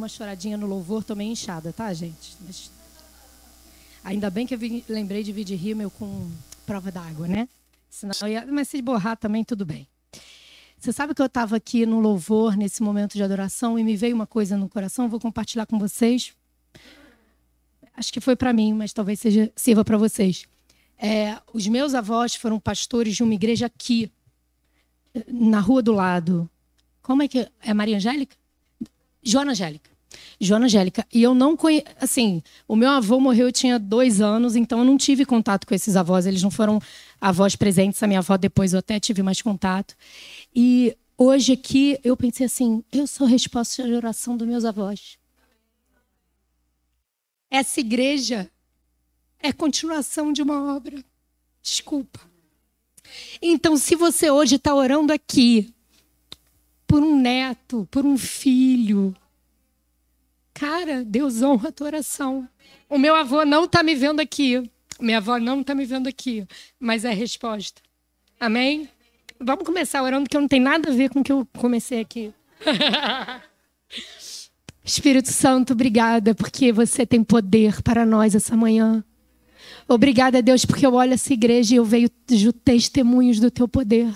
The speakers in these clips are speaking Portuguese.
uma choradinha no louvor, tô meio inchada, tá, gente? Mas... Ainda bem que eu lembrei de vídeo rímel com prova d'água, né? Senão ia... Mas se borrar também, tudo bem. Você sabe que eu estava aqui no louvor, nesse momento de adoração, e me veio uma coisa no coração, vou compartilhar com vocês. Acho que foi para mim, mas talvez seja, sirva para vocês. É, os meus avós foram pastores de uma igreja aqui, na rua do lado. Como é que é? é Maria Angélica? Joana Angélica. Joana Angélica. E eu não conheço. Assim, o meu avô morreu, eu tinha dois anos, então eu não tive contato com esses avós. Eles não foram avós presentes. A minha avó, depois, eu até tive mais contato. E hoje aqui, eu pensei assim: eu sou resposta à oração dos meus avós. Essa igreja é continuação de uma obra. Desculpa. Então, se você hoje está orando aqui por um neto, por um filho, cara, Deus honra a tua oração. O meu avô não está me vendo aqui. Minha avó não está me vendo aqui. Mas é a resposta. Amém? Vamos começar orando, que não tem nada a ver com o que eu comecei aqui. Espírito Santo, obrigada, porque você tem poder para nós essa manhã. Obrigada, Deus, porque eu olho essa igreja e eu vejo testemunhos do teu poder.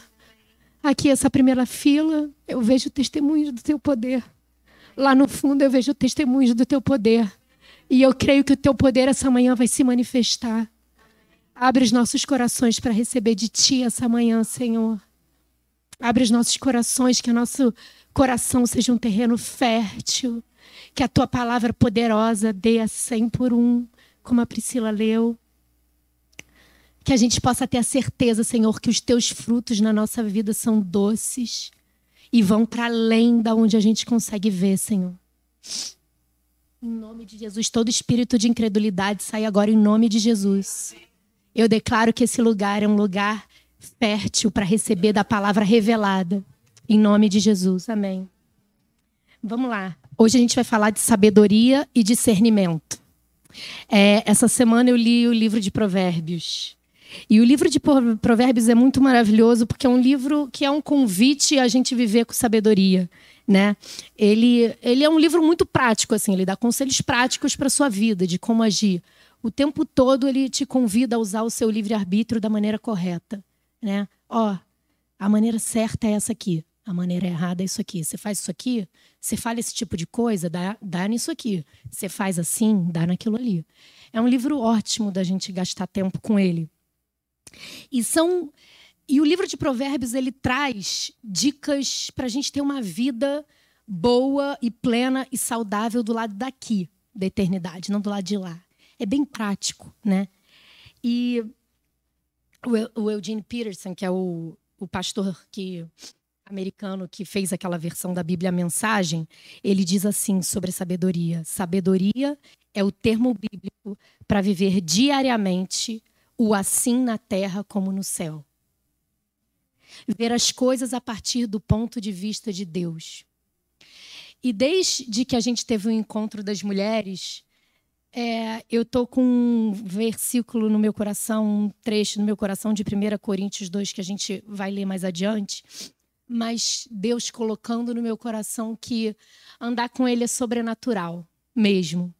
Aqui, essa primeira fila, eu vejo testemunhos do teu poder. Lá no fundo, eu vejo testemunhos do teu poder. E eu creio que o teu poder essa manhã vai se manifestar. Abre os nossos corações para receber de ti essa manhã, Senhor. Abre os nossos corações, que o nosso coração seja um terreno fértil. Que a tua palavra poderosa dê a cem por um, como a Priscila leu que a gente possa ter a certeza, Senhor, que os teus frutos na nossa vida são doces e vão para além da onde a gente consegue ver, Senhor. Em nome de Jesus, todo espírito de incredulidade sai agora em nome de Jesus. Eu declaro que esse lugar é um lugar fértil para receber da palavra revelada. Em nome de Jesus. Amém. Vamos lá. Hoje a gente vai falar de sabedoria e discernimento. É, essa semana eu li o livro de Provérbios. E o livro de Provérbios é muito maravilhoso porque é um livro que é um convite a gente viver com sabedoria, né? Ele, ele é um livro muito prático assim, ele dá conselhos práticos para sua vida, de como agir. O tempo todo ele te convida a usar o seu livre-arbítrio da maneira correta, né? Ó, a maneira certa é essa aqui. A maneira errada é isso aqui. Você faz isso aqui, você fala esse tipo de coisa, dá, dá nisso aqui. Você faz assim, dá naquilo ali. É um livro ótimo da gente gastar tempo com ele. E são e o livro de Provérbios ele traz dicas para a gente ter uma vida boa e plena e saudável do lado daqui da eternidade, não do lado de lá. É bem prático, né? E o Eugene Peterson, que é o, o pastor que americano que fez aquela versão da Bíblia a Mensagem, ele diz assim sobre sabedoria: sabedoria é o termo bíblico para viver diariamente o assim na terra como no céu. Ver as coisas a partir do ponto de vista de Deus. E desde que a gente teve o um encontro das mulheres, é, eu estou com um versículo no meu coração, um trecho no meu coração de 1 Coríntios 2, que a gente vai ler mais adiante. Mas Deus colocando no meu coração que andar com Ele é sobrenatural mesmo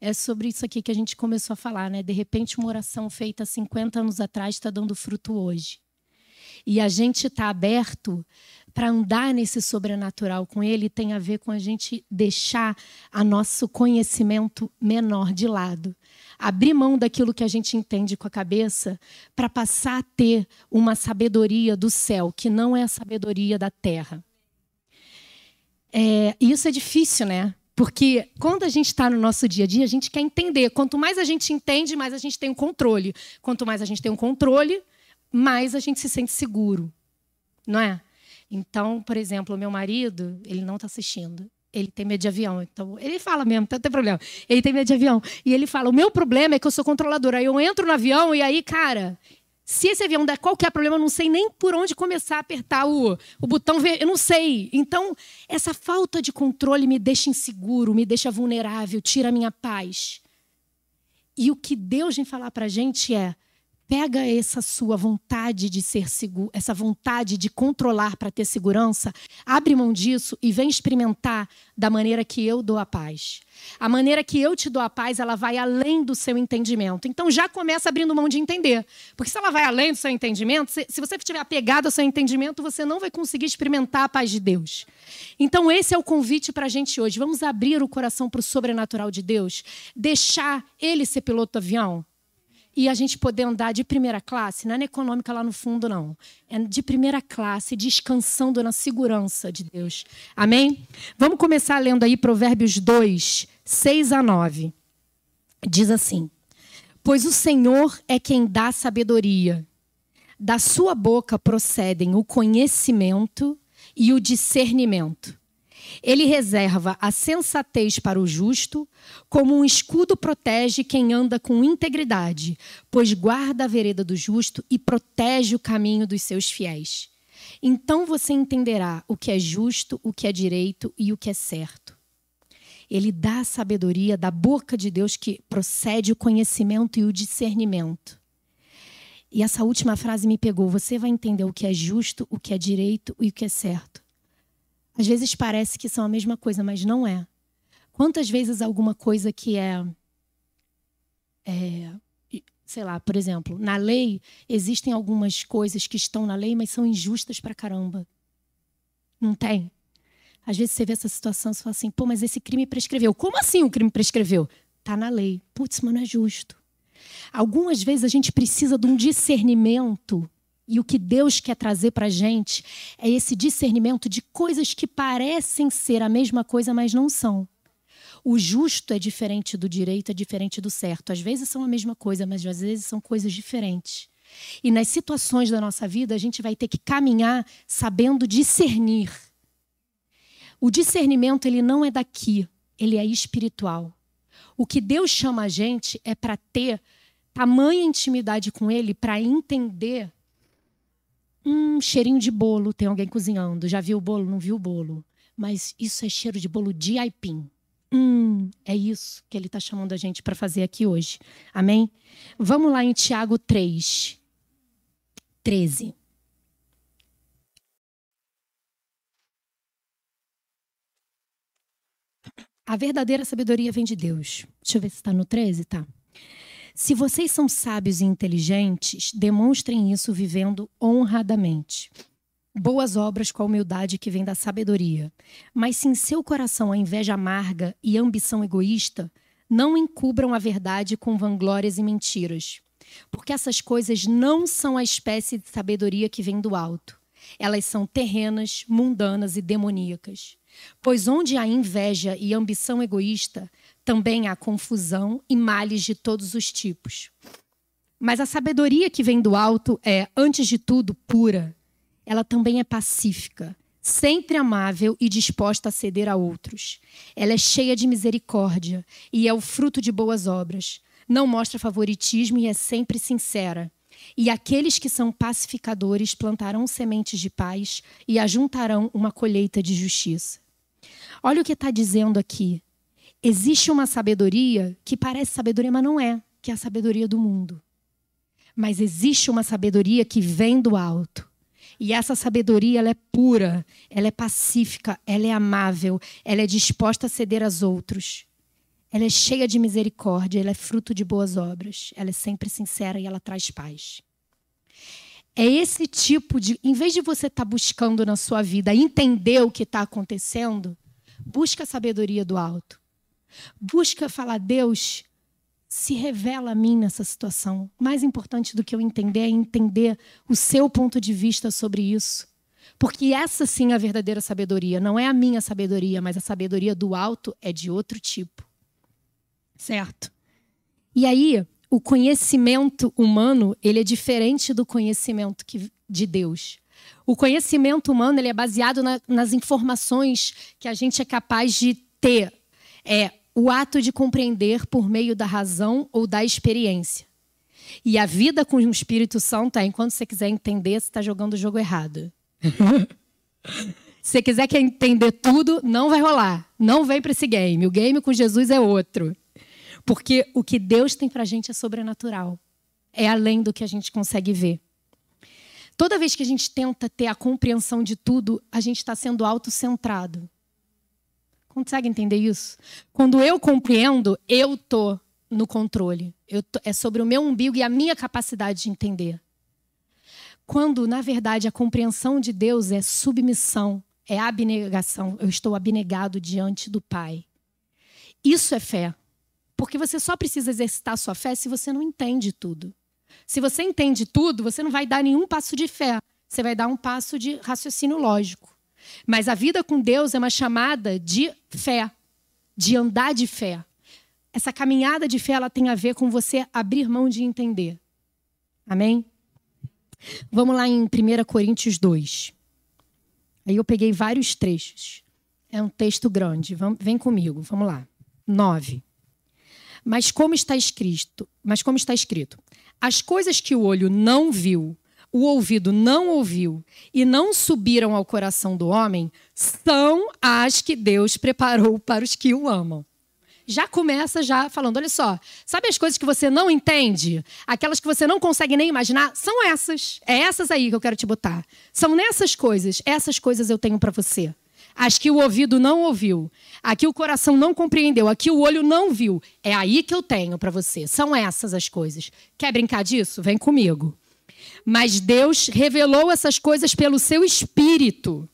é sobre isso aqui que a gente começou a falar, né? De repente, uma oração feita 50 anos atrás está dando fruto hoje. E a gente está aberto para andar nesse sobrenatural com ele tem a ver com a gente deixar a nosso conhecimento menor de lado. Abrir mão daquilo que a gente entende com a cabeça para passar a ter uma sabedoria do céu, que não é a sabedoria da terra. É, isso é difícil, né? Porque quando a gente está no nosso dia a dia, a gente quer entender. Quanto mais a gente entende, mais a gente tem um controle. Quanto mais a gente tem um controle, mais a gente se sente seguro. Não é? Então, por exemplo, o meu marido, ele não está assistindo. Ele tem medo de avião. Então, ele fala mesmo, não tem problema. Ele tem medo de avião. E ele fala: o meu problema é que eu sou controladora. Aí eu entro no avião e aí, cara, se esse avião der qualquer problema, eu não sei nem por onde começar a apertar o, o botão, eu não sei. Então, essa falta de controle me deixa inseguro, me deixa vulnerável, tira a minha paz. E o que Deus vem falar para a gente é: pega essa sua vontade de ser seguro, essa vontade de controlar para ter segurança, abre mão disso e vem experimentar da maneira que eu dou a paz. A maneira que eu te dou a paz, ela vai além do seu entendimento. Então já começa abrindo mão de entender. Porque se ela vai além do seu entendimento, se, se você estiver apegado ao seu entendimento, você não vai conseguir experimentar a paz de Deus. Então esse é o convite para a gente hoje. Vamos abrir o coração para o sobrenatural de Deus, deixar ele ser piloto do avião e a gente poder andar de primeira classe, não é na econômica lá no fundo, não. É de primeira classe, descansando na segurança de Deus. Amém? Vamos começar lendo aí Provérbios 2, 6 a 9. Diz assim: Pois o Senhor é quem dá sabedoria. Da sua boca procedem o conhecimento e o discernimento. Ele reserva a sensatez para o justo, como um escudo protege quem anda com integridade, pois guarda a vereda do justo e protege o caminho dos seus fiéis. Então você entenderá o que é justo, o que é direito e o que é certo. Ele dá a sabedoria da boca de Deus que procede o conhecimento e o discernimento. E essa última frase me pegou. Você vai entender o que é justo, o que é direito e o que é certo. Às vezes parece que são a mesma coisa, mas não é. Quantas vezes alguma coisa que é, é sei lá, por exemplo, na lei existem algumas coisas que estão na lei, mas são injustas pra caramba. Não tem? Às vezes você vê essa situação e fala assim, pô, mas esse crime prescreveu. Como assim o crime prescreveu? Tá na lei. Putz, mas não é justo. Algumas vezes a gente precisa de um discernimento e o que Deus quer trazer para a gente é esse discernimento de coisas que parecem ser a mesma coisa, mas não são. O justo é diferente do direito, é diferente do certo. Às vezes são a mesma coisa, mas às vezes são coisas diferentes. E nas situações da nossa vida, a gente vai ter que caminhar sabendo discernir. O discernimento ele não é daqui, ele é espiritual. O que Deus chama a gente é para ter tamanha intimidade com ele para entender Hum, cheirinho de bolo, tem alguém cozinhando. Já viu o bolo? Não viu o bolo. Mas isso é cheiro de bolo de aipim. Hum, é isso que ele está chamando a gente para fazer aqui hoje. Amém? Vamos lá em Tiago 3, 13. A verdadeira sabedoria vem de Deus. Deixa eu ver se está no 13, tá? Se vocês são sábios e inteligentes, demonstrem isso vivendo honradamente. Boas obras com a humildade que vem da sabedoria. Mas se em seu coração a inveja amarga e ambição egoísta, não encubram a verdade com vanglórias e mentiras. Porque essas coisas não são a espécie de sabedoria que vem do alto. Elas são terrenas, mundanas e demoníacas. Pois onde há inveja e ambição egoísta, também há confusão e males de todos os tipos. Mas a sabedoria que vem do alto é, antes de tudo, pura. Ela também é pacífica, sempre amável e disposta a ceder a outros. Ela é cheia de misericórdia e é o fruto de boas obras. Não mostra favoritismo e é sempre sincera. E aqueles que são pacificadores plantarão sementes de paz e ajuntarão uma colheita de justiça. Olha o que está dizendo aqui. Existe uma sabedoria que parece sabedoria, mas não é, que é a sabedoria do mundo. Mas existe uma sabedoria que vem do alto. E essa sabedoria ela é pura, ela é pacífica, ela é amável, ela é disposta a ceder aos outros. Ela é cheia de misericórdia, ela é fruto de boas obras, ela é sempre sincera e ela traz paz. É esse tipo de. Em vez de você estar tá buscando na sua vida entender o que está acontecendo, busca a sabedoria do alto. Busca falar, Deus, se revela a mim nessa situação. Mais importante do que eu entender é entender o seu ponto de vista sobre isso. Porque essa sim é a verdadeira sabedoria. Não é a minha sabedoria, mas a sabedoria do alto é de outro tipo. Certo? E aí, o conhecimento humano, ele é diferente do conhecimento que, de Deus. O conhecimento humano, ele é baseado na, nas informações que a gente é capaz de ter. É o ato de compreender por meio da razão ou da experiência. E a vida com o Espírito Santo é, enquanto você quiser entender, você está jogando o jogo errado. Se você quiser entender tudo, não vai rolar. Não vem para esse game. O game com Jesus é outro. Porque o que Deus tem para a gente é sobrenatural. é além do que a gente consegue ver. Toda vez que a gente tenta ter a compreensão de tudo, a gente está sendo autocentrado. Consegue entender isso? Quando eu compreendo, eu tô no controle. Tô, é sobre o meu umbigo e a minha capacidade de entender. Quando, na verdade, a compreensão de Deus é submissão, é abnegação. Eu estou abnegado diante do Pai. Isso é fé. Porque você só precisa exercitar sua fé se você não entende tudo. Se você entende tudo, você não vai dar nenhum passo de fé. Você vai dar um passo de raciocínio lógico. Mas a vida com Deus é uma chamada de fé, de andar de fé. Essa caminhada de fé ela tem a ver com você abrir mão de entender. Amém? Vamos lá em 1 Coríntios 2. Aí eu peguei vários trechos. É um texto grande. Vem comigo, vamos lá. 9. Mas como está escrito, mas como está escrito, as coisas que o olho não viu, o ouvido não ouviu e não subiram ao coração do homem, são as que Deus preparou para os que o amam. Já começa já falando, olha só, sabe as coisas que você não entende? Aquelas que você não consegue nem imaginar? São essas. É essas aí que eu quero te botar. São nessas coisas, essas coisas eu tenho para você. As que o ouvido não ouviu, a que o coração não compreendeu, a que o olho não viu. É aí que eu tenho para você. São essas as coisas. Quer brincar disso? Vem comigo. Mas Deus revelou essas coisas pelo seu espírito.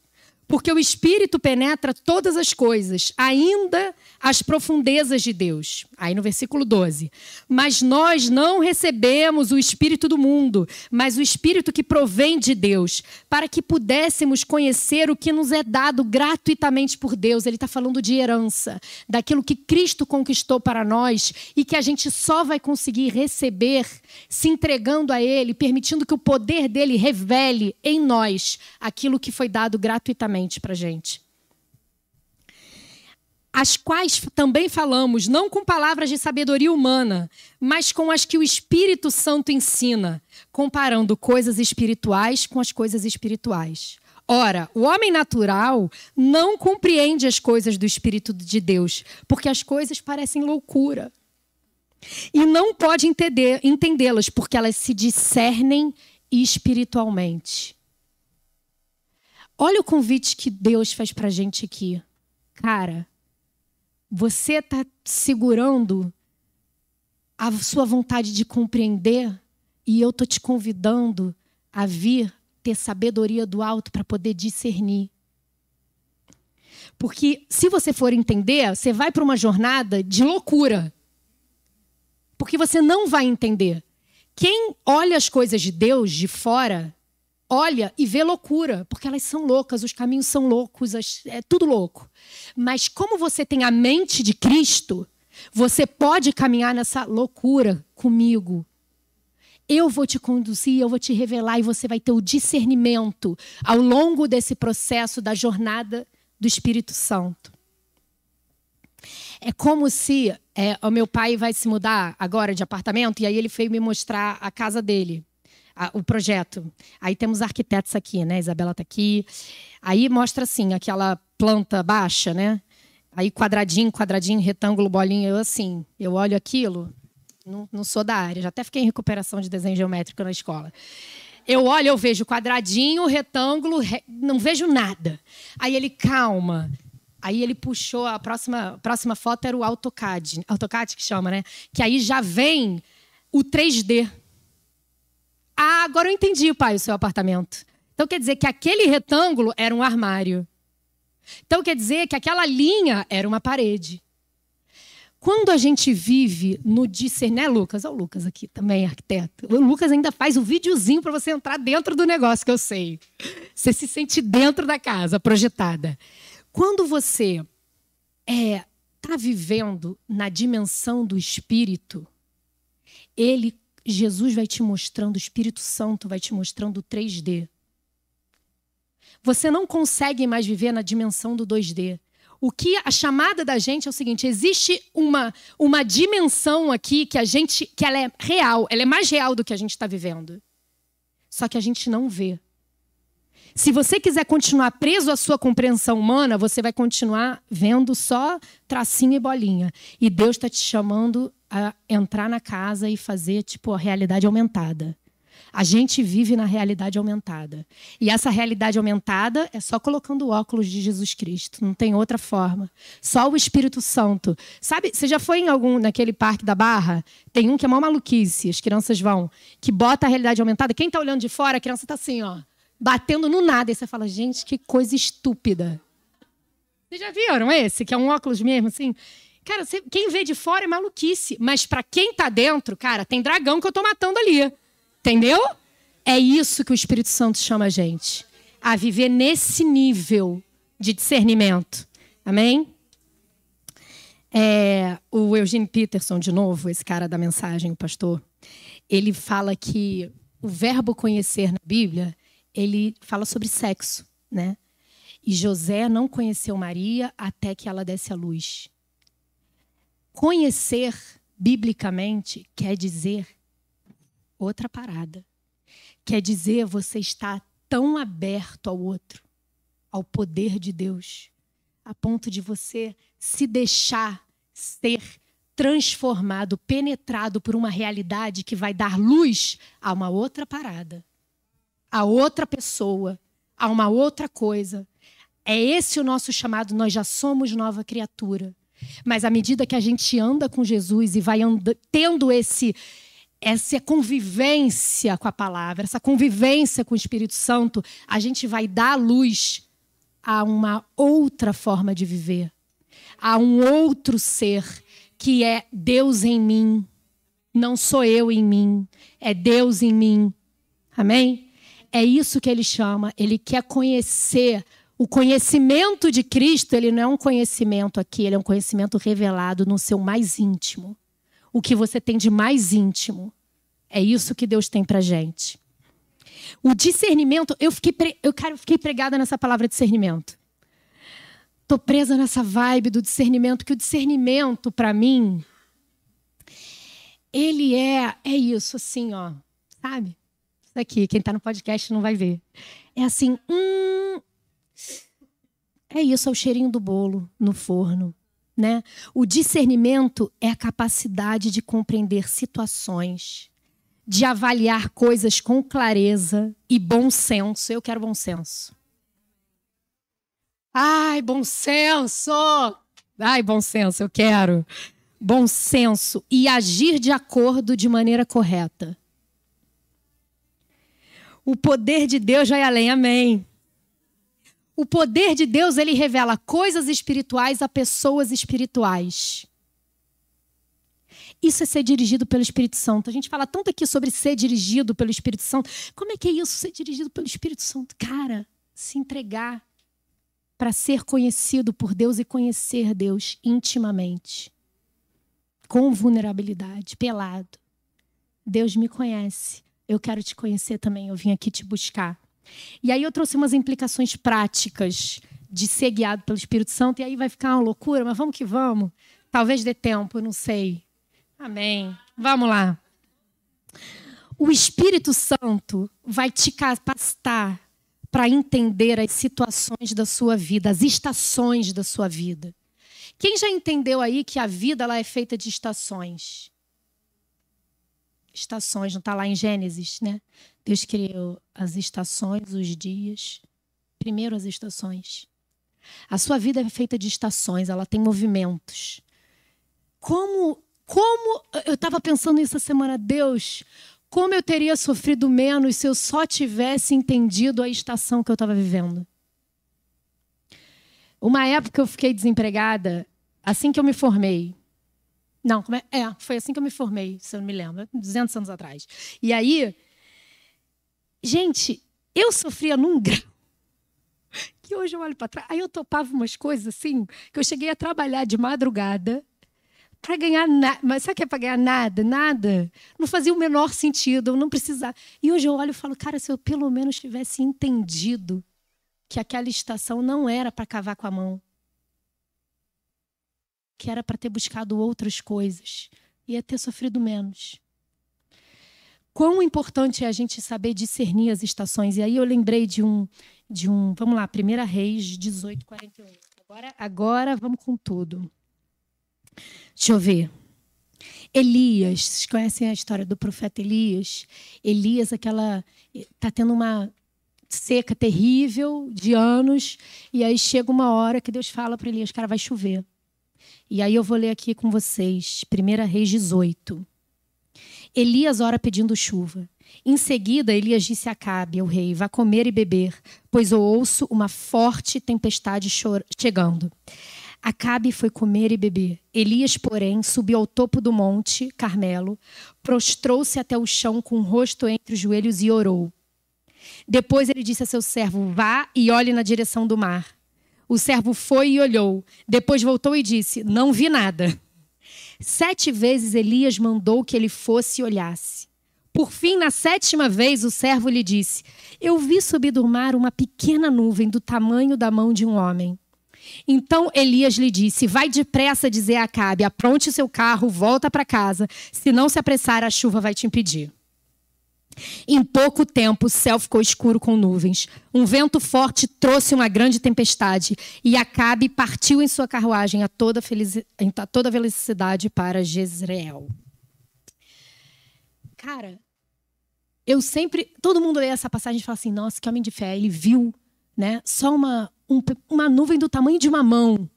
Porque o espírito penetra todas as coisas, ainda as profundezas de Deus. Aí no versículo 12. Mas nós não recebemos o espírito do mundo, mas o espírito que provém de Deus, para que pudéssemos conhecer o que nos é dado gratuitamente por Deus. Ele está falando de herança, daquilo que Cristo conquistou para nós e que a gente só vai conseguir receber se entregando a Ele, permitindo que o poder dele revele em nós aquilo que foi dado gratuitamente para a gente as quais também falamos, não com palavras de sabedoria humana, mas com as que o Espírito Santo ensina, comparando coisas espirituais com as coisas espirituais. Ora, o homem natural não compreende as coisas do Espírito de Deus, porque as coisas parecem loucura. E não pode entendê-las, porque elas se discernem espiritualmente. Olha o convite que Deus faz para a gente aqui. Cara, você está segurando a sua vontade de compreender e eu estou te convidando a vir ter sabedoria do alto para poder discernir. Porque se você for entender, você vai para uma jornada de loucura. Porque você não vai entender. Quem olha as coisas de Deus de fora olha e vê loucura, porque elas são loucas, os caminhos são loucos, é tudo louco. Mas como você tem a mente de Cristo, você pode caminhar nessa loucura comigo. Eu vou te conduzir, eu vou te revelar e você vai ter o discernimento ao longo desse processo da jornada do Espírito Santo. É como se é, o meu pai vai se mudar agora de apartamento e aí ele veio me mostrar a casa dele a, o projeto. Aí temos arquitetos aqui, né? Isabela está aqui. Aí mostra assim, aquela planta baixa, né? Aí quadradinho, quadradinho, retângulo, bolinha. Eu assim, eu olho aquilo, não, não sou da área, já até fiquei em recuperação de desenho geométrico na escola. Eu olho, eu vejo quadradinho, retângulo, re... não vejo nada. Aí ele, calma. Aí ele puxou a próxima, próxima foto era o AutoCAD, AutoCAD que chama, né? Que aí já vem o 3D. Ah, agora eu entendi, pai, o seu apartamento. Então quer dizer que aquele retângulo era um armário. Então quer dizer que aquela linha era uma parede. Quando a gente vive no discernir, né, Lucas? Olha o Lucas aqui também, arquiteto. O Lucas ainda faz um videozinho para você entrar dentro do negócio que eu sei. Você se sente dentro da casa, projetada. Quando você é tá vivendo na dimensão do espírito, ele Jesus vai te mostrando, o Espírito Santo vai te mostrando o 3D. Você não consegue mais viver na dimensão do 2D. O que a chamada da gente é o seguinte: existe uma, uma dimensão aqui que a gente que ela é real, ela é mais real do que a gente está vivendo. Só que a gente não vê. Se você quiser continuar preso à sua compreensão humana, você vai continuar vendo só tracinho e bolinha. E Deus está te chamando a entrar na casa e fazer tipo a realidade aumentada. A gente vive na realidade aumentada. E essa realidade aumentada é só colocando o óculos de Jesus Cristo. Não tem outra forma. Só o Espírito Santo. Sabe, você já foi em algum naquele parque da Barra? Tem um que é uma maluquice, as crianças vão, que bota a realidade aumentada. Quem está olhando de fora, a criança está assim, ó, batendo no nada. E você fala, gente, que coisa estúpida. Vocês já viram esse? Que é um óculos mesmo, assim? Cara, você, quem vê de fora é maluquice. Mas para quem está dentro, cara, tem dragão que eu estou matando ali. Entendeu? É isso que o Espírito Santo chama a gente. A viver nesse nível de discernimento. Amém? É, o Eugene Peterson, de novo, esse cara da mensagem, o pastor, ele fala que o verbo conhecer na Bíblia, ele fala sobre sexo, né? E José não conheceu Maria até que ela desse a luz. Conhecer, biblicamente, quer dizer outra parada. Quer dizer, você está tão aberto ao outro, ao poder de Deus, a ponto de você se deixar ser transformado, penetrado por uma realidade que vai dar luz a uma outra parada, a outra pessoa, a uma outra coisa. É esse o nosso chamado, nós já somos nova criatura. Mas à medida que a gente anda com Jesus e vai tendo esse essa convivência com a palavra, essa convivência com o Espírito Santo, a gente vai dar luz a uma outra forma de viver, a um outro ser que é Deus em mim. Não sou eu em mim, é Deus em mim. Amém? É isso que ele chama. Ele quer conhecer o conhecimento de Cristo, ele não é um conhecimento aqui, ele é um conhecimento revelado no seu mais íntimo o que você tem de mais íntimo. É isso que Deus tem para gente. O discernimento, eu fiquei, pre... eu, cara, eu fiquei pregada nessa palavra discernimento. Tô presa nessa vibe do discernimento, que o discernimento, para mim, ele é, é isso, assim, ó. Sabe? Isso aqui, quem está no podcast não vai ver. É assim, hum, é isso, é o cheirinho do bolo no forno. Né? O discernimento é a capacidade de compreender situações, de avaliar coisas com clareza e bom senso. Eu quero bom senso. Ai, bom senso! Ai, bom senso, eu quero. Bom senso e agir de acordo de maneira correta. O poder de Deus vai além, amém. O poder de Deus, ele revela coisas espirituais a pessoas espirituais. Isso é ser dirigido pelo Espírito Santo. A gente fala tanto aqui sobre ser dirigido pelo Espírito Santo. Como é que é isso, ser dirigido pelo Espírito Santo? Cara, se entregar para ser conhecido por Deus e conhecer Deus intimamente, com vulnerabilidade, pelado. Deus me conhece. Eu quero te conhecer também. Eu vim aqui te buscar. E aí eu trouxe umas implicações práticas de ser guiado pelo Espírito Santo, e aí vai ficar uma loucura, mas vamos que vamos. Talvez dê tempo, não sei. Amém. Vamos lá. O Espírito Santo vai te capacitar para entender as situações da sua vida, as estações da sua vida. Quem já entendeu aí que a vida ela é feita de estações? Estações, não está lá em Gênesis, né? Deus criou as estações, os dias. Primeiro as estações. A sua vida é feita de estações, ela tem movimentos. Como, como eu estava pensando essa semana, Deus, como eu teria sofrido menos se eu só tivesse entendido a estação que eu estava vivendo? Uma época eu fiquei desempregada assim que eu me formei. Não, é? é, foi assim que eu me formei, se eu não me lembro, 200 anos atrás. E aí Gente, eu sofria num grau que hoje eu olho para trás. Aí eu topava umas coisas assim, que eu cheguei a trabalhar de madrugada para ganhar nada. Mas sabe que é para ganhar nada? Nada. Não fazia o menor sentido, eu não precisava. E hoje eu olho e falo, cara, se eu pelo menos tivesse entendido que aquela estação não era para cavar com a mão, que era para ter buscado outras coisas, ia ter sofrido menos quão importante é a gente saber discernir as estações. E aí eu lembrei de um, de um vamos lá, 1 Reis 18, 41. Agora, agora vamos com tudo. Deixa eu ver. Elias, vocês conhecem a história do profeta Elias? Elias, aquela. Está tendo uma seca terrível de anos, e aí chega uma hora que Deus fala para Elias: cara, vai chover. E aí eu vou ler aqui com vocês, 1 Reis 18. Elias ora pedindo chuva. Em seguida, Elias disse a Acabe, o rei: Vá comer e beber, pois eu ouço uma forte tempestade chegando. Acabe foi comer e beber. Elias, porém, subiu ao topo do monte Carmelo, prostrou-se até o chão com o rosto entre os joelhos e orou. Depois ele disse a seu servo: Vá e olhe na direção do mar. O servo foi e olhou. Depois voltou e disse: Não vi nada. Sete vezes Elias mandou que ele fosse e olhasse. Por fim, na sétima vez, o servo lhe disse: Eu vi subir do mar uma pequena nuvem do tamanho da mão de um homem. Então Elias lhe disse: Vai depressa dizer a Acabe: apronte seu carro, volta para casa. Se não se apressar, a chuva vai te impedir. Em pouco tempo, o céu ficou escuro com nuvens. Um vento forte trouxe uma grande tempestade e Acabe partiu em sua carruagem a toda, a toda velocidade para Jezreel. Cara, eu sempre. Todo mundo lê essa passagem e fala assim: nossa, que homem de fé. Ele viu né, só uma, um, uma nuvem do tamanho de uma mão.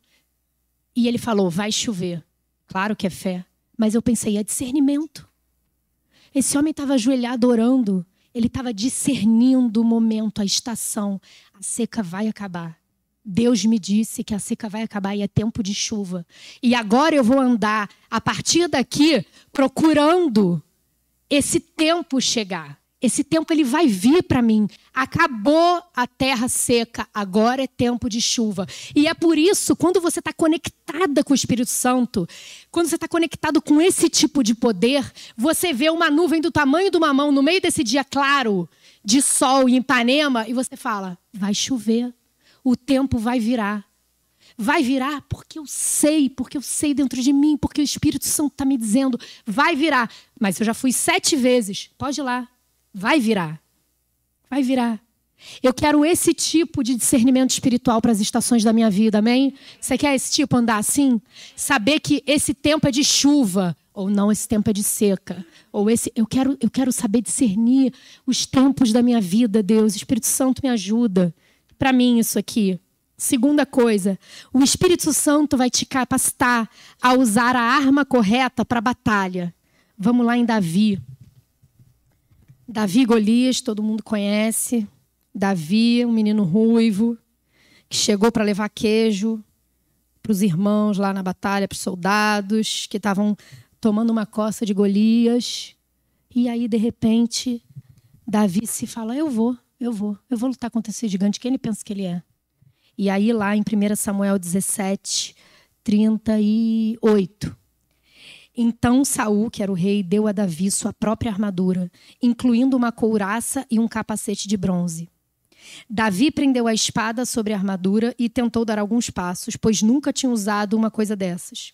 E ele falou: vai chover. Claro que é fé. Mas eu pensei: é discernimento. Esse homem estava ajoelhado orando. Ele estava discernindo o momento, a estação. A seca vai acabar. Deus me disse que a seca vai acabar e é tempo de chuva. E agora eu vou andar a partir daqui procurando esse tempo chegar. Esse tempo ele vai vir para mim. Acabou a terra seca, agora é tempo de chuva. E é por isso, quando você está conectada com o Espírito Santo, quando você está conectado com esse tipo de poder, você vê uma nuvem do tamanho de uma mão no meio desse dia claro de sol em Ipanema e você fala: vai chover, o tempo vai virar. Vai virar porque eu sei, porque eu sei dentro de mim, porque o Espírito Santo está me dizendo, vai virar. Mas eu já fui sete vezes, pode ir lá, Vai virar. Vai virar. Eu quero esse tipo de discernimento espiritual para as estações da minha vida, amém? Você quer esse tipo andar assim? Saber que esse tempo é de chuva ou não, esse tempo é de seca. Ou esse eu quero eu quero saber discernir os tempos da minha vida, Deus. O Espírito Santo me ajuda. Para mim isso aqui. Segunda coisa, o Espírito Santo vai te capacitar a usar a arma correta para a batalha. Vamos lá em Davi. Davi Golias, todo mundo conhece. Davi, um menino ruivo, que chegou para levar queijo para os irmãos lá na batalha, para os soldados que estavam tomando uma coça de Golias. E aí, de repente, Davi se fala: Eu vou, eu vou, eu vou lutar contra esse gigante. Quem ele pensa que ele é? E aí, lá em 1 Samuel 17, 38. Então Saul, que era o rei, deu a Davi sua própria armadura, incluindo uma couraça e um capacete de bronze. Davi prendeu a espada sobre a armadura e tentou dar alguns passos, pois nunca tinha usado uma coisa dessas.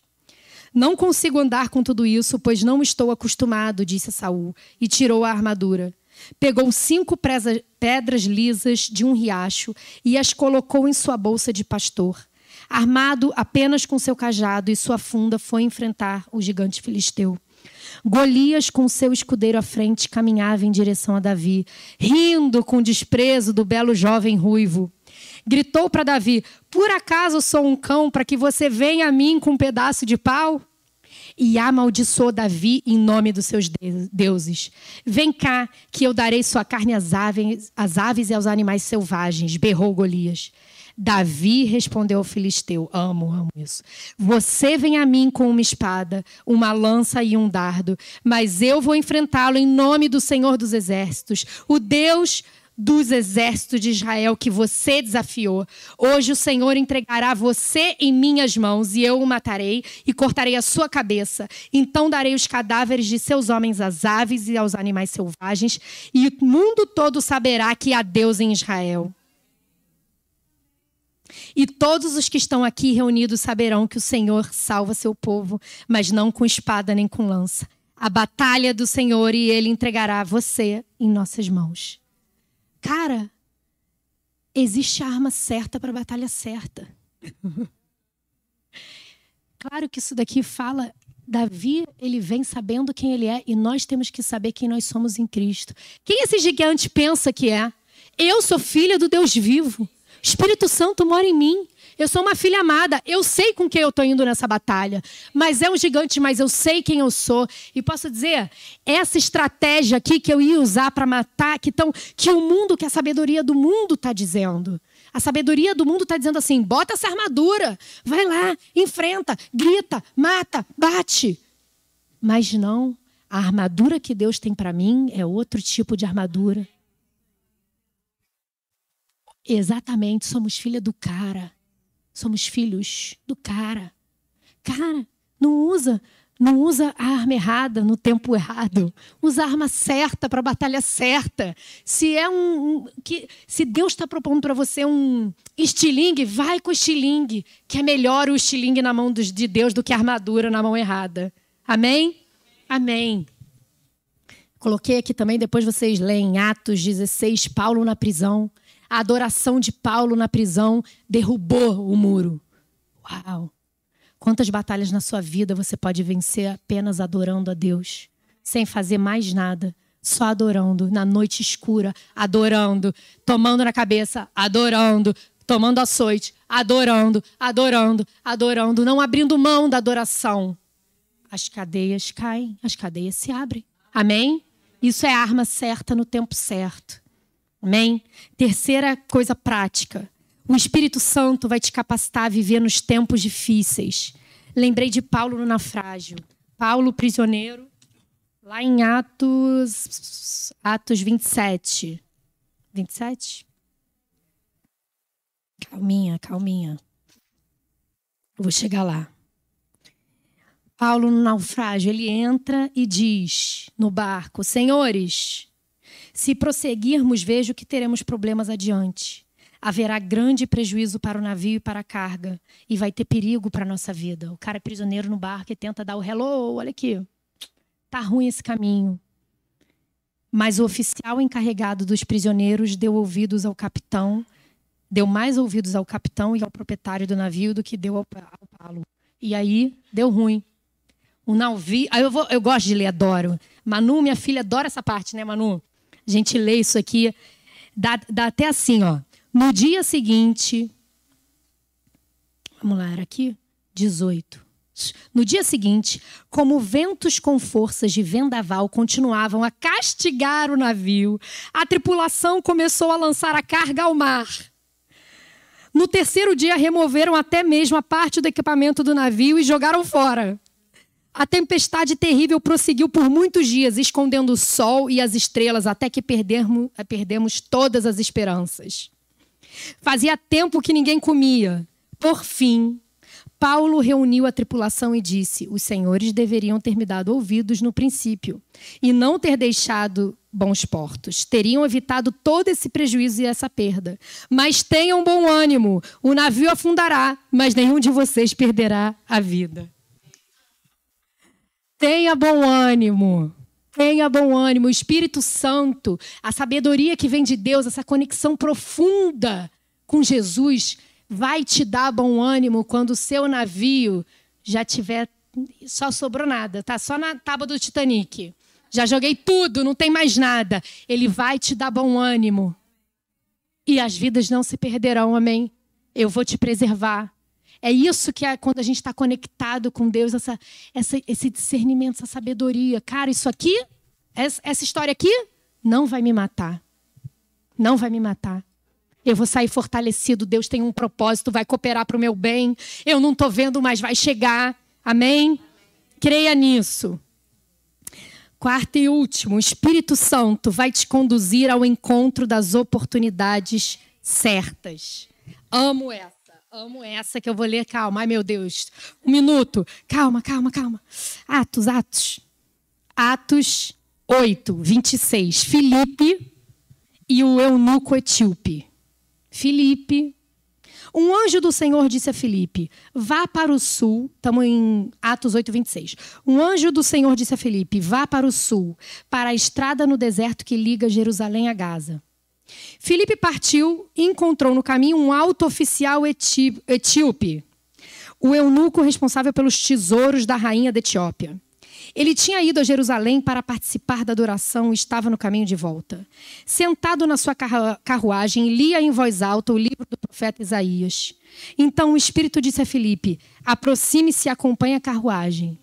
Não consigo andar com tudo isso, pois não estou acostumado, disse Saul, e tirou a armadura. Pegou cinco pedras lisas de um riacho e as colocou em sua bolsa de pastor. Armado apenas com seu cajado e sua funda, foi enfrentar o gigante filisteu. Golias, com seu escudeiro à frente, caminhava em direção a Davi, rindo com desprezo do belo jovem ruivo. Gritou para Davi: Por acaso sou um cão para que você venha a mim com um pedaço de pau? E amaldiçoou Davi em nome dos seus deuses. Vem cá, que eu darei sua carne às aves, às aves e aos animais selvagens, berrou Golias. Davi respondeu ao filisteu: Amo, amo isso. Você vem a mim com uma espada, uma lança e um dardo, mas eu vou enfrentá-lo em nome do Senhor dos Exércitos, o Deus dos exércitos de Israel que você desafiou. Hoje o Senhor entregará você em minhas mãos e eu o matarei e cortarei a sua cabeça. Então darei os cadáveres de seus homens às aves e aos animais selvagens, e o mundo todo saberá que há Deus em Israel. E todos os que estão aqui reunidos saberão que o Senhor salva seu povo, mas não com espada nem com lança. A batalha do Senhor e ele entregará você em nossas mãos. Cara, existe a arma certa para a batalha certa. claro que isso daqui fala Davi, ele vem sabendo quem ele é e nós temos que saber quem nós somos em Cristo. Quem esse gigante pensa que é? Eu sou filha do Deus vivo. Espírito Santo mora em mim. Eu sou uma filha amada. Eu sei com quem eu estou indo nessa batalha. Mas é um gigante, mas eu sei quem eu sou. E posso dizer, essa estratégia aqui que eu ia usar para matar, que, tão, que o mundo, que a sabedoria do mundo está dizendo. A sabedoria do mundo está dizendo assim: bota essa armadura, vai lá, enfrenta, grita, mata, bate. Mas não, a armadura que Deus tem para mim é outro tipo de armadura. Exatamente, somos filha do cara. Somos filhos do cara. Cara, não usa, não usa a arma errada no tempo errado. Usa a arma certa para a batalha certa. Se é um, um que se Deus está propondo para você um estilingue, vai com o estilingue, que é melhor o estilingue na mão de Deus do que a armadura na mão errada. Amém? Amém. Coloquei aqui também, depois vocês leem Atos 16, Paulo na prisão. A adoração de Paulo na prisão derrubou o muro. Uau! Quantas batalhas na sua vida você pode vencer apenas adorando a Deus, sem fazer mais nada, só adorando, na noite escura, adorando, tomando na cabeça, adorando, tomando açoite, adorando, adorando, adorando, não abrindo mão da adoração. As cadeias caem, as cadeias se abrem. Amém? Isso é a arma certa no tempo certo. Amém? Terceira coisa prática. O Espírito Santo vai te capacitar a viver nos tempos difíceis. Lembrei de Paulo no naufrágio. Paulo, prisioneiro, lá em Atos, Atos 27. 27? Calminha, calminha. Eu vou chegar lá. Paulo, no naufrágio, ele entra e diz no barco: Senhores, se prosseguirmos, vejo que teremos problemas adiante. Haverá grande prejuízo para o navio e para a carga, e vai ter perigo para a nossa vida. O cara é prisioneiro no barco e tenta dar o hello, olha aqui. Tá ruim esse caminho. Mas o oficial encarregado dos prisioneiros deu ouvidos ao capitão, deu mais ouvidos ao capitão e ao proprietário do navio do que deu ao, Paulo. E aí deu ruim. O navio. Eu, vou, eu gosto de ler, adoro. Manu, minha filha, adora essa parte, né, Manu? A gente lê isso aqui, dá, dá até assim, ó. No dia seguinte, vamos lá, era aqui? 18. No dia seguinte, como ventos com forças de vendaval continuavam a castigar o navio, a tripulação começou a lançar a carga ao mar. No terceiro dia, removeram até mesmo a parte do equipamento do navio e jogaram fora. A tempestade terrível prosseguiu por muitos dias, escondendo o sol e as estrelas, até que perdermos, perdemos todas as esperanças. Fazia tempo que ninguém comia. Por fim, Paulo reuniu a tripulação e disse: Os senhores deveriam ter me dado ouvidos no princípio e não ter deixado bons portos. Teriam evitado todo esse prejuízo e essa perda. Mas tenham bom ânimo: o navio afundará, mas nenhum de vocês perderá a vida. Tenha bom ânimo. Tenha bom ânimo. O Espírito Santo, a sabedoria que vem de Deus, essa conexão profunda com Jesus, vai te dar bom ânimo quando o seu navio já tiver. Só sobrou nada, tá? Só na tábua do Titanic. Já joguei tudo, não tem mais nada. Ele vai te dar bom ânimo. E as vidas não se perderão, amém? Eu vou te preservar. É isso que é quando a gente está conectado com Deus, essa, essa, esse discernimento, essa sabedoria. Cara, isso aqui, essa, história aqui, não vai me matar. Não vai me matar. Eu vou sair fortalecido. Deus tem um propósito, vai cooperar para o meu bem. Eu não estou vendo, mas vai chegar. Amém? Creia nisso. Quarto e último, o Espírito Santo vai te conduzir ao encontro das oportunidades certas. Amo essa. Amo essa que eu vou ler. Calma, ai meu Deus. Um minuto. Calma, calma, calma. Atos, Atos. Atos 8, 26. Filipe e o eunuco etíope. Filipe. Um anjo do Senhor disse a Filipe: Vá para o sul. Estamos em Atos 8, 26. Um anjo do Senhor disse a Filipe: Vá para o sul, para a estrada no deserto que liga Jerusalém a Gaza. Filipe partiu e encontrou no caminho um alto oficial etíope. o eunuco responsável pelos tesouros da rainha da Etiópia. Ele tinha ido a Jerusalém para participar da adoração e estava no caminho de volta. Sentado na sua carruagem, lia em voz alta o livro do profeta Isaías. Então o Espírito disse a Filipe: aproxime-se e acompanhe a carruagem.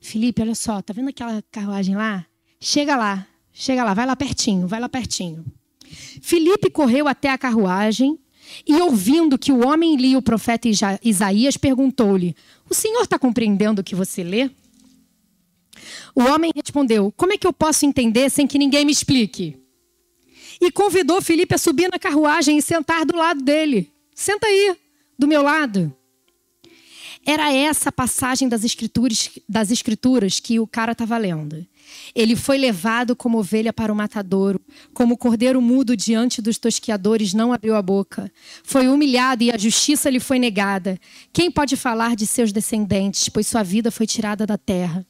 Filipe, olha só, tá vendo aquela carruagem lá? Chega lá, chega lá, vai lá pertinho, vai lá pertinho. Filipe correu até a carruagem e, ouvindo que o homem lia o profeta Isaías, perguntou-lhe: O senhor está compreendendo o que você lê? O homem respondeu: Como é que eu posso entender sem que ninguém me explique? E convidou Felipe a subir na carruagem e sentar do lado dele. Senta aí, do meu lado. Era essa passagem das escrituras, das escrituras que o cara estava lendo. Ele foi levado como ovelha para o matadouro, como cordeiro mudo diante dos tosquiadores, não abriu a boca. Foi humilhado e a justiça lhe foi negada. Quem pode falar de seus descendentes, pois sua vida foi tirada da terra?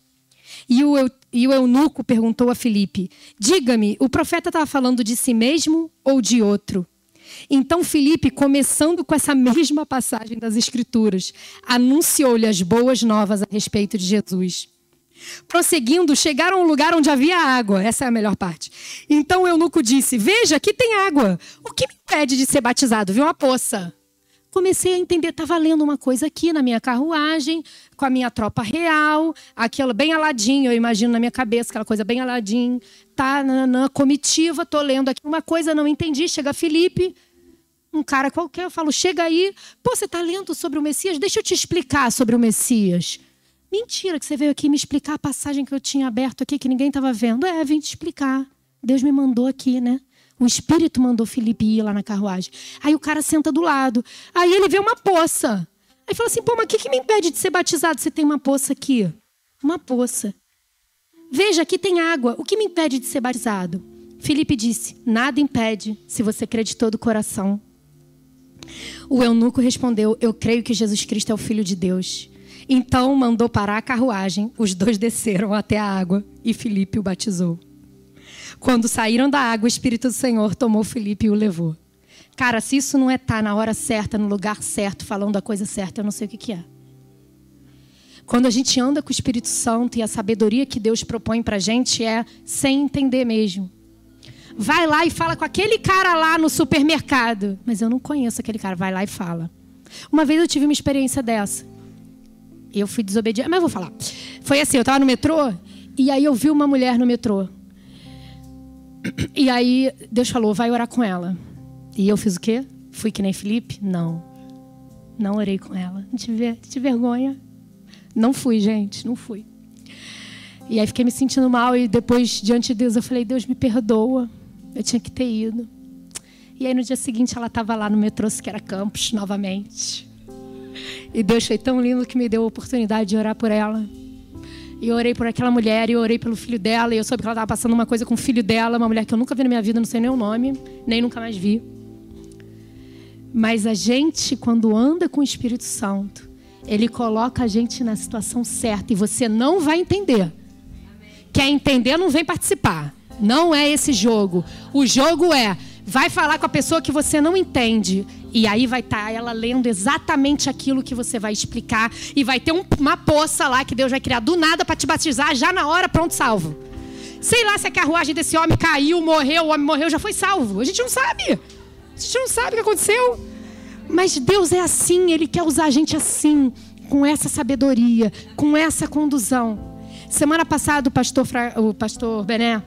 E o, e o eunuco perguntou a Filipe: Diga-me, o profeta estava falando de si mesmo ou de outro? Então Filipe, começando com essa mesma passagem das Escrituras, anunciou-lhe as boas novas a respeito de Jesus. Prosseguindo, chegaram a um lugar onde havia água. Essa é a melhor parte. Então o eunuco disse: Veja, aqui tem água. O que me impede de ser batizado? Viu uma poça comecei a entender, estava lendo uma coisa aqui na minha carruagem, com a minha tropa real, aquela bem aladinho, eu imagino na minha cabeça, aquela coisa bem aladinho, tá na, na comitiva, tô lendo aqui uma coisa, não entendi, chega Felipe, um cara qualquer, eu falo, chega aí, pô, você está lendo sobre o Messias? Deixa eu te explicar sobre o Messias. Mentira que você veio aqui me explicar a passagem que eu tinha aberto aqui, que ninguém estava vendo. É, vim te explicar. Deus me mandou aqui, né? O Espírito mandou Felipe ir lá na carruagem. Aí o cara senta do lado. Aí ele vê uma poça. Aí fala assim: pô, mas o que, que me impede de ser batizado se tem uma poça aqui? Uma poça. Veja, aqui tem água. O que me impede de ser batizado? Felipe disse: Nada impede, se você crê de todo o coração. O eunuco respondeu: Eu creio que Jesus Cristo é o Filho de Deus. Então mandou parar a carruagem, os dois desceram até a água e Felipe o batizou. Quando saíram da água, o Espírito do Senhor tomou Felipe e o levou. Cara, se isso não é estar tá na hora certa, no lugar certo, falando a coisa certa, eu não sei o que, que é. Quando a gente anda com o Espírito Santo e a sabedoria que Deus propõe para a gente é sem entender mesmo. Vai lá e fala com aquele cara lá no supermercado. Mas eu não conheço aquele cara. Vai lá e fala. Uma vez eu tive uma experiência dessa. Eu fui desobediente. Mas vou falar. Foi assim: eu estava no metrô e aí eu vi uma mulher no metrô. E aí Deus falou, vai orar com ela. E eu fiz o quê? Fui que nem Felipe? Não. Não orei com ela. Tive, vergonha. Não fui, gente, não fui. E aí fiquei me sentindo mal e depois, diante de Deus, eu falei, Deus me perdoa. Eu tinha que ter ido. E aí no dia seguinte ela estava lá no metrô era Campos novamente. E Deus foi tão lindo que me deu a oportunidade de orar por ela. E eu orei por aquela mulher, e eu orei pelo filho dela, e eu soube que ela estava passando uma coisa com o filho dela, uma mulher que eu nunca vi na minha vida, não sei nem o nome, nem nunca mais vi. Mas a gente, quando anda com o Espírito Santo, ele coloca a gente na situação certa e você não vai entender. Quer entender, não vem participar. Não é esse jogo. O jogo é vai falar com a pessoa que você não entende. E aí vai estar tá ela lendo exatamente aquilo que você vai explicar. E vai ter um, uma poça lá que Deus vai criar do nada para te batizar já na hora, pronto, salvo. Sei lá se a carruagem desse homem caiu, morreu, o homem morreu, já foi salvo. A gente não sabe. A gente não sabe o que aconteceu. Mas Deus é assim, Ele quer usar a gente assim, com essa sabedoria, com essa condução. Semana passada o pastor, o pastor Bené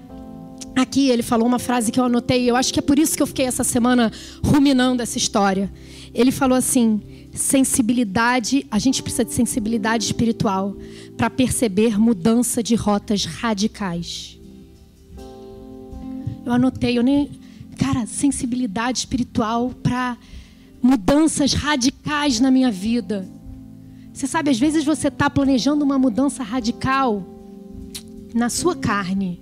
Aqui ele falou uma frase que eu anotei, eu acho que é por isso que eu fiquei essa semana ruminando essa história. Ele falou assim: sensibilidade, a gente precisa de sensibilidade espiritual para perceber mudança de rotas radicais. Eu anotei, eu nem. Cara, sensibilidade espiritual para mudanças radicais na minha vida. Você sabe, às vezes você está planejando uma mudança radical na sua carne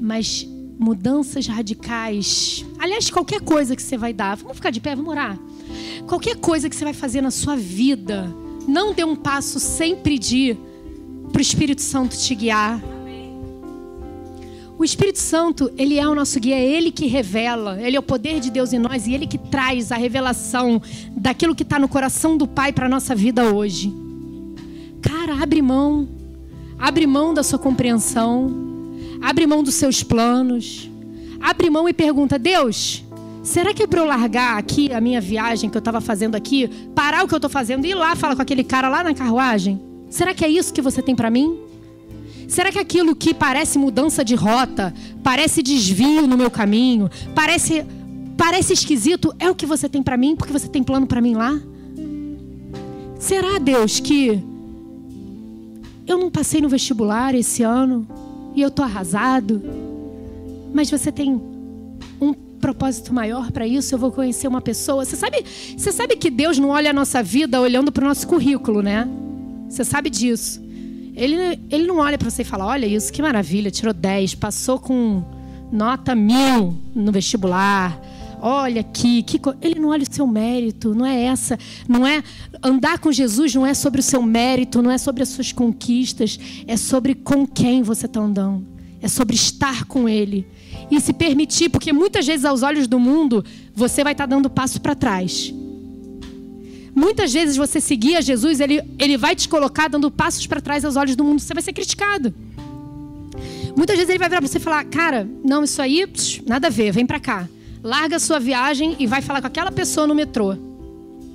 mas mudanças radicais. Aliás, qualquer coisa que você vai dar, vamos ficar de pé, vamos orar. Qualquer coisa que você vai fazer na sua vida, não dê um passo sem pedir para o Espírito Santo te guiar. O Espírito Santo, ele é o nosso guia, é ele que revela, ele é o poder de Deus em nós e ele que traz a revelação daquilo que está no coração do Pai para a nossa vida hoje. Cara, abre mão, abre mão da sua compreensão, abre mão dos seus planos, abre mão e pergunta: Deus, será que é para eu largar aqui a minha viagem que eu estava fazendo aqui, parar o que eu estou fazendo e ir lá falar com aquele cara lá na carruagem? Será que é isso que você tem para mim? Será que aquilo que parece mudança de rota, parece desvio no meu caminho, parece parece esquisito, é o que você tem para mim, porque você tem plano para mim lá? Será, Deus, que eu não passei no vestibular esse ano e eu tô arrasado, mas você tem um propósito maior para isso? Eu vou conhecer uma pessoa. Você sabe, você sabe que Deus não olha a nossa vida olhando para o nosso currículo, né? Você sabe disso. Ele, ele não olha para você e fala: Olha isso, que maravilha, tirou 10, passou com nota mil no vestibular. Olha aqui, que co... ele não olha o seu mérito, não é essa, não é andar com Jesus não é sobre o seu mérito, não é sobre as suas conquistas, é sobre com quem você está andando, é sobre estar com Ele e se permitir, porque muitas vezes aos olhos do mundo você vai estar tá dando passo para trás. Muitas vezes você seguir a Jesus, ele, ele vai te colocar dando passos para trás aos olhos do mundo. Você vai ser criticado. Muitas vezes ele vai virar para você e falar: Cara, não, isso aí, nada a ver, vem para cá. Larga sua viagem e vai falar com aquela pessoa no metrô.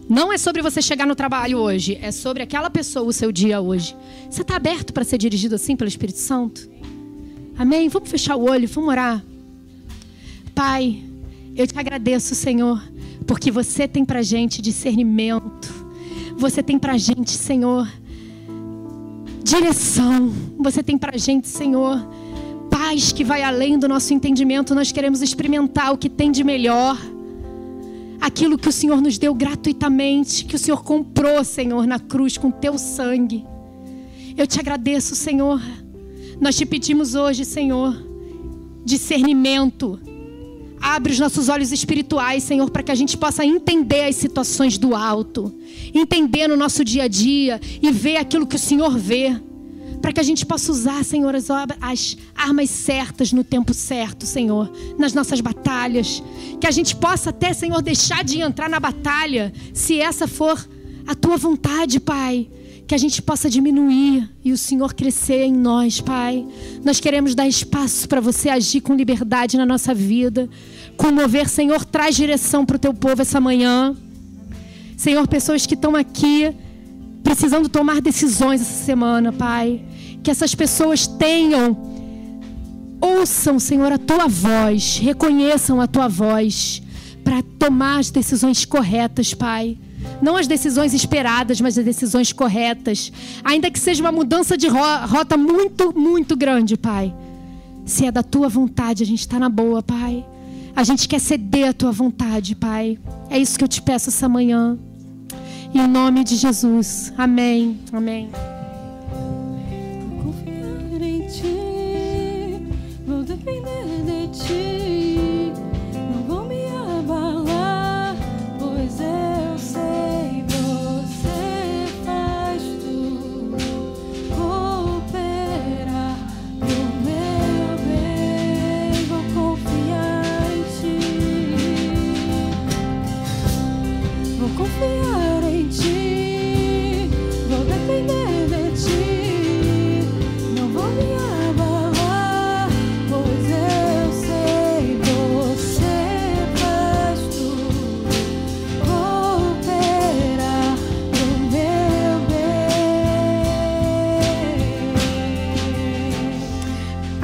Não é sobre você chegar no trabalho hoje, é sobre aquela pessoa, o seu dia hoje. Você está aberto para ser dirigido assim pelo Espírito Santo? Amém? Vamos fechar o olho, vamos orar. Pai, eu te agradeço, Senhor, porque você tem para gente discernimento. Você tem para gente, Senhor, direção. Você tem para gente, Senhor, paz que vai além do nosso entendimento. Nós queremos experimentar o que tem de melhor. Aquilo que o Senhor nos deu gratuitamente, que o Senhor comprou, Senhor, na cruz com teu sangue. Eu te agradeço, Senhor. Nós te pedimos hoje, Senhor, discernimento Abre os nossos olhos espirituais, Senhor, para que a gente possa entender as situações do alto, entender no nosso dia a dia e ver aquilo que o Senhor vê. Para que a gente possa usar, Senhor, as, as armas certas no tempo certo, Senhor, nas nossas batalhas. Que a gente possa até, Senhor, deixar de entrar na batalha, se essa for a tua vontade, Pai que a gente possa diminuir e o Senhor crescer em nós, Pai. Nós queremos dar espaço para você agir com liberdade na nossa vida. Comover, Senhor, traz direção para o teu povo essa manhã. Senhor, pessoas que estão aqui precisando tomar decisões essa semana, Pai. Que essas pessoas tenham, ouçam, Senhor, a tua voz, reconheçam a tua voz para tomar as decisões corretas, Pai. Não as decisões esperadas, mas as decisões corretas. Ainda que seja uma mudança de rota muito, muito grande, Pai. Se é da tua vontade, a gente está na boa, Pai. A gente quer ceder a tua vontade, Pai. É isso que eu te peço essa manhã. Em nome de Jesus. Amém. Amém. Vou depender de ti.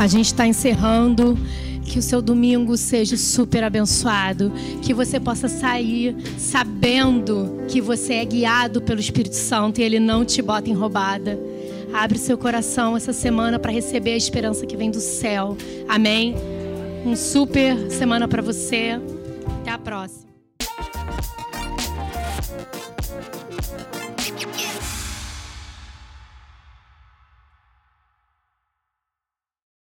Gente está encerrando. Que o seu domingo seja super abençoado. Que você possa sair sabendo que você é guiado pelo Espírito Santo e ele não te bota em roubada. Abre seu coração essa semana para receber a esperança que vem do céu. Amém? Um super semana para você.